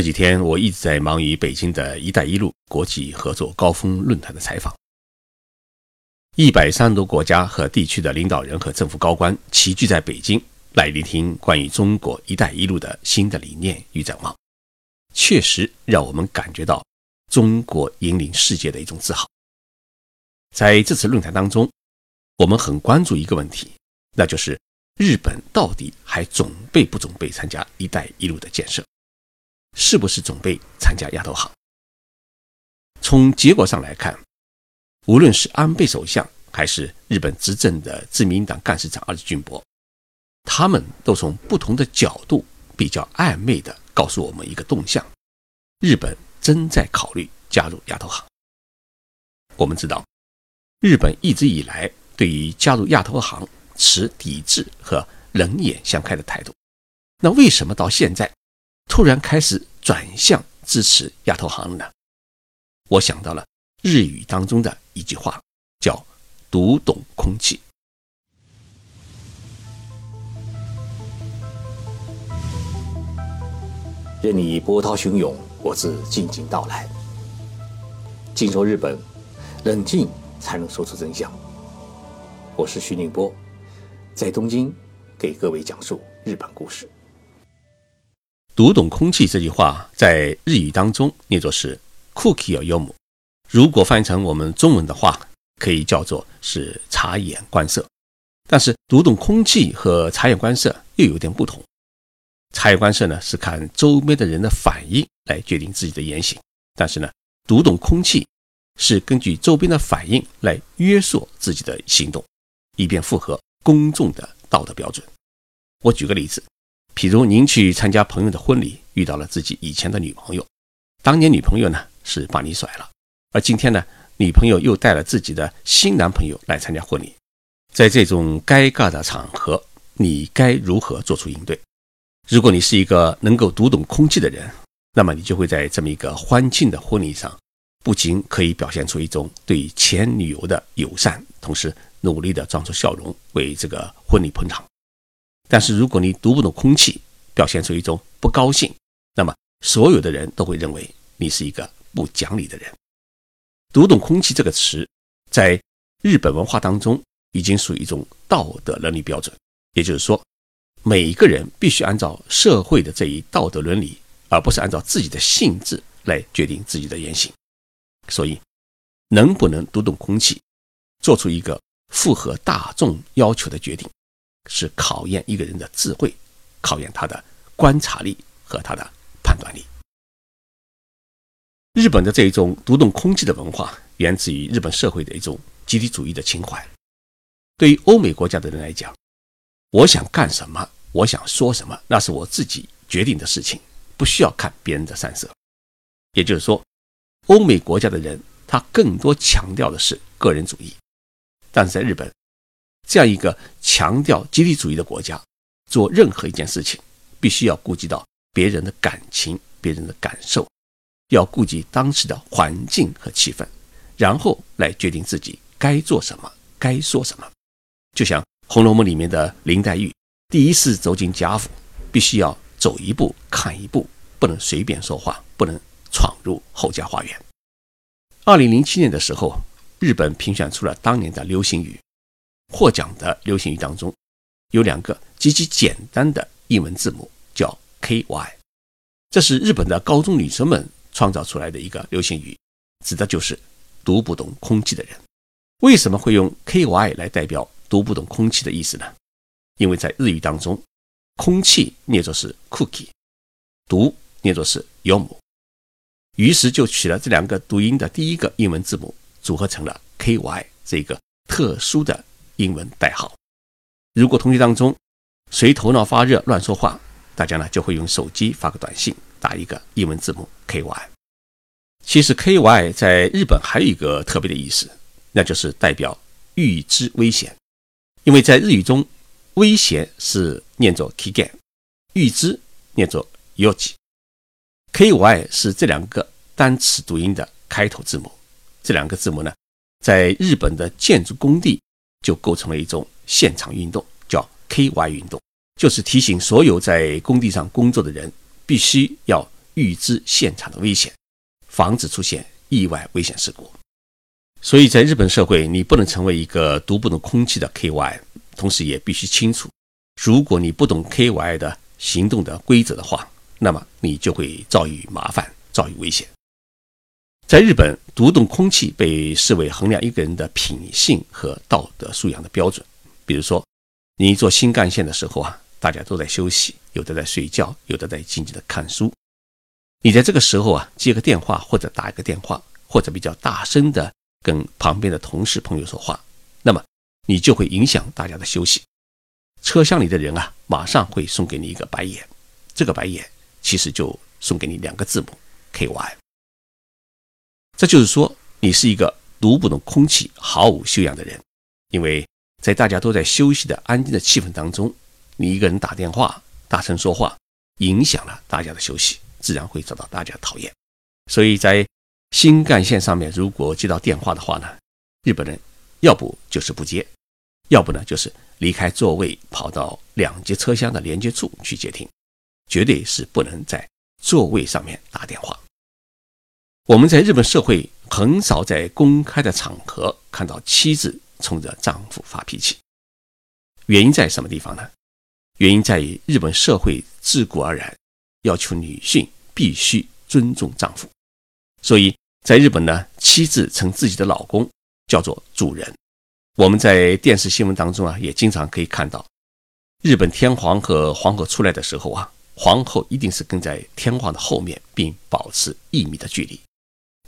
这几天我一直在忙于北京的一带一路国际合作高峰论坛的采访，一百三十多国家和地区的领导人和政府高官齐聚在北京，来聆听关于中国“一带一路”的新的理念与展望，确实让我们感觉到中国引领世界的一种自豪。在这次论坛当中，我们很关注一个问题，那就是日本到底还准备不准备参加“一带一路”的建设？是不是准备参加亚投行？从结果上来看，无论是安倍首相还是日本执政的自民党干事长二俊博，他们都从不同的角度比较暧昧地告诉我们一个动向：日本正在考虑加入亚投行。我们知道，日本一直以来对于加入亚投行持抵制和冷眼相看的态度。那为什么到现在？突然开始转向支持亚投行呢？我想到了日语当中的一句话，叫“读懂空气”。任你波涛汹涌，我自静静到来。静说日本，冷静才能说出真相。我是徐宁波，在东京给各位讲述日本故事。读懂空气这句话在日语当中念作是 “cookie 有幽默”，如果翻译成我们中文的话，可以叫做是察言观色。但是读懂空气和察言观色又有点不同。察言观色呢是看周边的人的反应来决定自己的言行，但是呢读懂空气是根据周边的反应来约束自己的行动，以便符合公众的道德标准。我举个例子。譬如您去参加朋友的婚礼，遇到了自己以前的女朋友，当年女朋友呢是把你甩了，而今天呢，女朋友又带了自己的新男朋友来参加婚礼，在这种尴尬的场合，你该如何做出应对？如果你是一个能够读懂空气的人，那么你就会在这么一个欢庆的婚礼上，不仅可以表现出一种对前女友的友善，同时努力的装出笑容，为这个婚礼捧场。但是如果你读不懂空气，表现出一种不高兴，那么所有的人都会认为你是一个不讲理的人。读懂空气这个词，在日本文化当中已经属于一种道德伦理标准，也就是说，每一个人必须按照社会的这一道德伦理，而不是按照自己的性质来决定自己的言行。所以，能不能读懂空气，做出一个符合大众要求的决定？是考验一个人的智慧，考验他的观察力和他的判断力。日本的这一种读懂空气的文化，源自于日本社会的一种集体主义的情怀。对于欧美国家的人来讲，我想干什么，我想说什么，那是我自己决定的事情，不需要看别人的三色。也就是说，欧美国家的人他更多强调的是个人主义，但是在日本。这样一个强调集体主义的国家，做任何一件事情，必须要顾及到别人的感情、别人的感受，要顾及当时的环境和气氛，然后来决定自己该做什么、该说什么。就像《红楼梦》里面的林黛玉，第一次走进贾府，必须要走一步看一步，不能随便说话，不能闯入后家花园。二零零七年的时候，日本评选出了当年的流行语。获奖的流行语当中，有两个极其简单的英文字母，叫 KY。这是日本的高中女生们创造出来的一个流行语，指的就是读不懂空气的人。为什么会用 KY 来代表读不懂空气的意思呢？因为在日语当中，空气念作是 cookie，读念作是 yomu，于是就取了这两个读音的第一个英文字母，组合成了 KY 这个特殊的。英文代号。如果同学当中谁头脑发热乱说话，大家呢就会用手机发个短信，打一个英文字母 KY。其实 KY 在日本还有一个特别的意思，那就是代表预知危险。因为在日语中，危险是念作 kigan，预知念作 Yoji。KY 是这两个单词读音的开头字母。这两个字母呢，在日本的建筑工地。就构成了一种现场运动，叫 KY 运动，就是提醒所有在工地上工作的人，必须要预知现场的危险，防止出现意外危险事故。所以在日本社会，你不能成为一个读不懂空气的 KY，同时也必须清楚，如果你不懂 KY 的行动的规则的话，那么你就会遭遇麻烦，遭遇危险。在日本，读懂空气被视为衡量一个人的品性和道德素养的标准。比如说，你坐新干线的时候啊，大家都在休息，有的在睡觉，有的在静静的看书。你在这个时候啊，接个电话或者打一个电话，或者比较大声的。跟旁边的同事朋友说话，那么你就会影响大家的休息。车厢里的人啊，马上会送给你一个白眼，这个白眼其实就送给你两个字母 K Y。这就是说，你是一个读不懂空气、毫无修养的人，因为在大家都在休息的安静的气氛当中，你一个人打电话、大声说话，影响了大家的休息，自然会遭到大家讨厌。所以在新干线上面，如果接到电话的话呢，日本人要不就是不接，要不呢就是离开座位，跑到两节车厢的连接处去接听，绝对是不能在座位上面打电话。我们在日本社会很少在公开的场合看到妻子冲着丈夫发脾气，原因在什么地方呢？原因在于日本社会自古而然要求女性必须尊重丈夫，所以。在日本呢，妻子称自己的老公叫做主人。我们在电视新闻当中啊，也经常可以看到，日本天皇和皇后出来的时候啊，皇后一定是跟在天皇的后面，并保持一米的距离。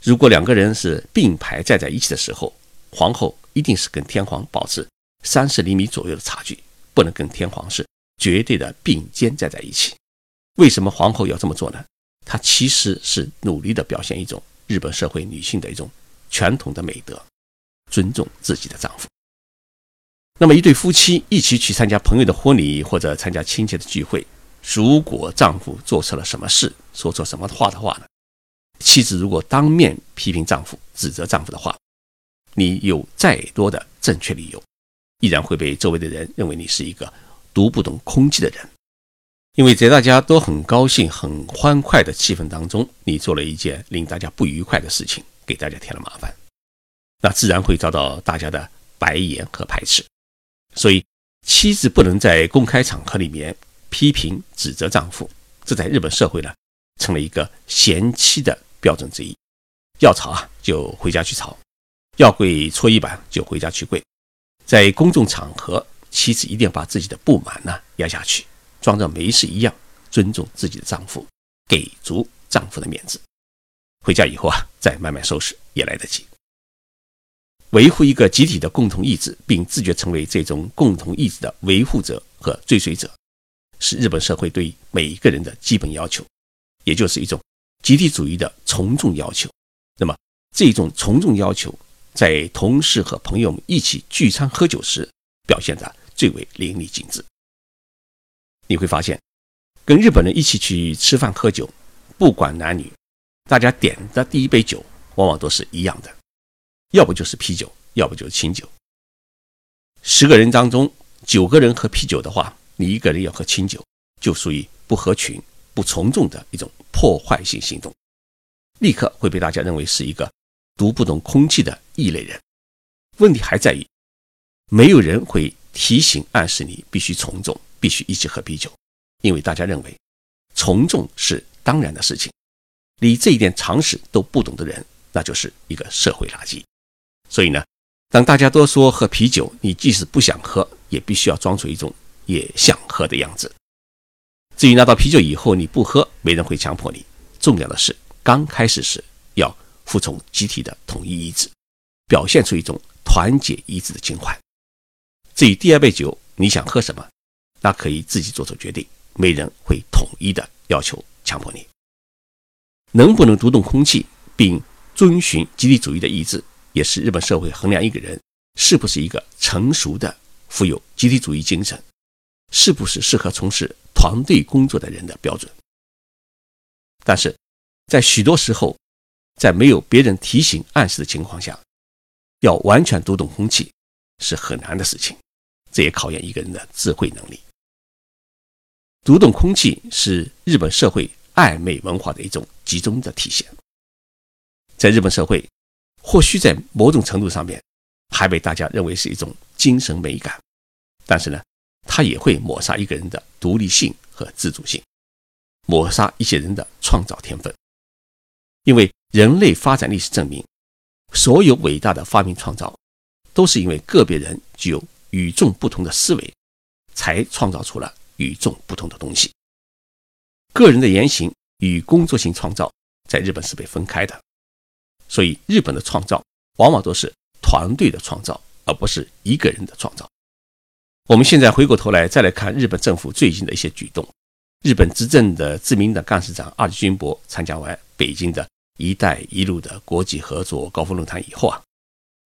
如果两个人是并排站在一起的时候，皇后一定是跟天皇保持三十厘米左右的差距，不能跟天皇是绝对的并肩站在一起。为什么皇后要这么做呢？她其实是努力的表现一种。日本社会女性的一种传统的美德，尊重自己的丈夫。那么，一对夫妻一起去参加朋友的婚礼或者参加亲戚的聚会，如果丈夫做错了什么事，说错什么话的话呢？妻子如果当面批评丈夫、指责丈夫的话，你有再多的正确理由，依然会被周围的人认为你是一个读不懂空气的人。因为在大家都很高兴、很欢快的气氛当中，你做了一件令大家不愉快的事情，给大家添了麻烦，那自然会遭到大家的白眼和排斥。所以，妻子不能在公开场合里面批评、指责丈夫，这在日本社会呢，成了一个贤妻的标准之一。要吵啊，就回家去吵；要跪搓衣板，就回家去跪。在公众场合，妻子一定要把自己的不满呢压下去。装着没事一样，尊重自己的丈夫，给足丈夫的面子。回家以后啊，再慢慢收拾也来得及。维护一个集体的共同意志，并自觉成为这种共同意志的维护者和追随者，是日本社会对每一个人的基本要求，也就是一种集体主义的从众要求。那么，这种从众要求，在同事和朋友们一起聚餐喝酒时，表现得最为淋漓尽致。你会发现，跟日本人一起去吃饭喝酒，不管男女，大家点的第一杯酒往往都是一样的，要不就是啤酒，要不就是清酒。十个人当中九个人喝啤酒的话，你一个人要喝清酒，就属于不合群、不从众的一种破坏性行动，立刻会被大家认为是一个读不懂空气的异类人。问题还在于，没有人会提醒暗示你必须从众。必须一起喝啤酒，因为大家认为从众是当然的事情。你这一点常识都不懂的人，那就是一个社会垃圾。所以呢，当大家都说喝啤酒，你即使不想喝，也必须要装出一种也想喝的样子。至于拿到啤酒以后你不喝，没人会强迫你。重要的是，刚开始时要服从集体的统一意志，表现出一种团结一致的情怀。至于第二杯酒，你想喝什么？那可以自己做出决定，没人会统一的要求强迫你。能不能读懂空气，并遵循集体主义的意志，也是日本社会衡量一个人是不是一个成熟的、富有集体主义精神，是不是适合从事团队工作的人的标准。但是，在许多时候，在没有别人提醒暗示的情况下，要完全读懂空气是很难的事情，这也考验一个人的智慧能力。读懂空气是日本社会暧昧文化的一种集中的体现。在日本社会，或许在某种程度上面，还被大家认为是一种精神美感，但是呢，它也会抹杀一个人的独立性和自主性，抹杀一些人的创造天分。因为人类发展历史证明，所有伟大的发明创造，都是因为个别人具有与众不同的思维，才创造出了与众不同的东西。个人的言行与工作性创造，在日本是被分开的。所以，日本的创造往往都是团队的创造，而不是一个人的创造。我们现在回过头来再来看日本政府最近的一些举动。日本执政的自民党干事长二阶俊博参加完北京的一带一路的国际合作高峰论坛以后啊，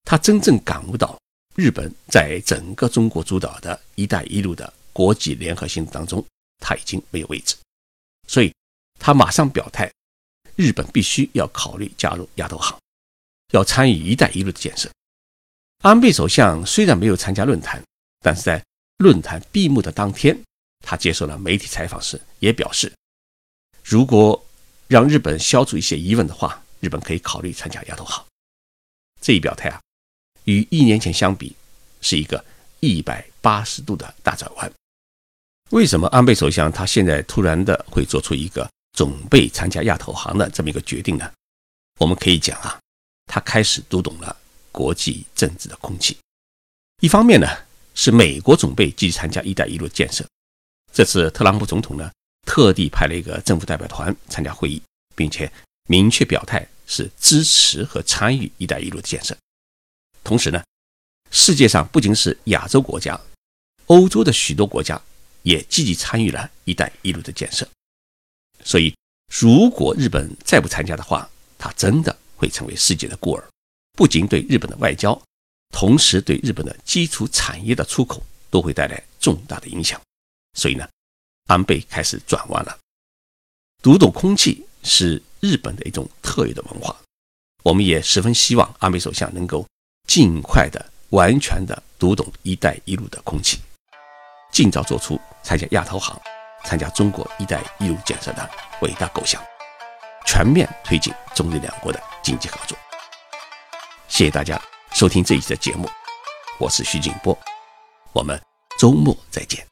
他真正感悟到，日本在整个中国主导的一带一路的国际联合行动当中，他已经没有位置。所以，他马上表态。日本必须要考虑加入亚投行，要参与“一带一路”的建设。安倍首相虽然没有参加论坛，但是在论坛闭幕的当天，他接受了媒体采访时也表示，如果让日本消除一些疑问的话，日本可以考虑参加亚投行。这一表态啊，与一年前相比，是一个一百八十度的大转弯。为什么安倍首相他现在突然的会做出一个？准备参加亚投行的这么一个决定呢，我们可以讲啊，他开始读懂了国际政治的空气。一方面呢，是美国准备积极参加“一带一路”建设，这次特朗普总统呢特地派了一个政府代表团参加会议，并且明确表态是支持和参与“一带一路”的建设。同时呢，世界上不仅是亚洲国家，欧洲的许多国家也积极参与了“一带一路”的建设。所以，如果日本再不参加的话，它真的会成为世界的孤儿，不仅对日本的外交，同时对日本的基础产业的出口都会带来重大的影响。所以呢，安倍开始转弯了。读懂空气是日本的一种特有的文化，我们也十分希望安倍首相能够尽快的、完全的读懂“一带一路”的空气，尽早做出参加亚投行。参加中国“一带一路”建设的伟大构想，全面推进中日两国的经济合作。谢谢大家收听这一期的节目，我是徐景波，我们周末再见。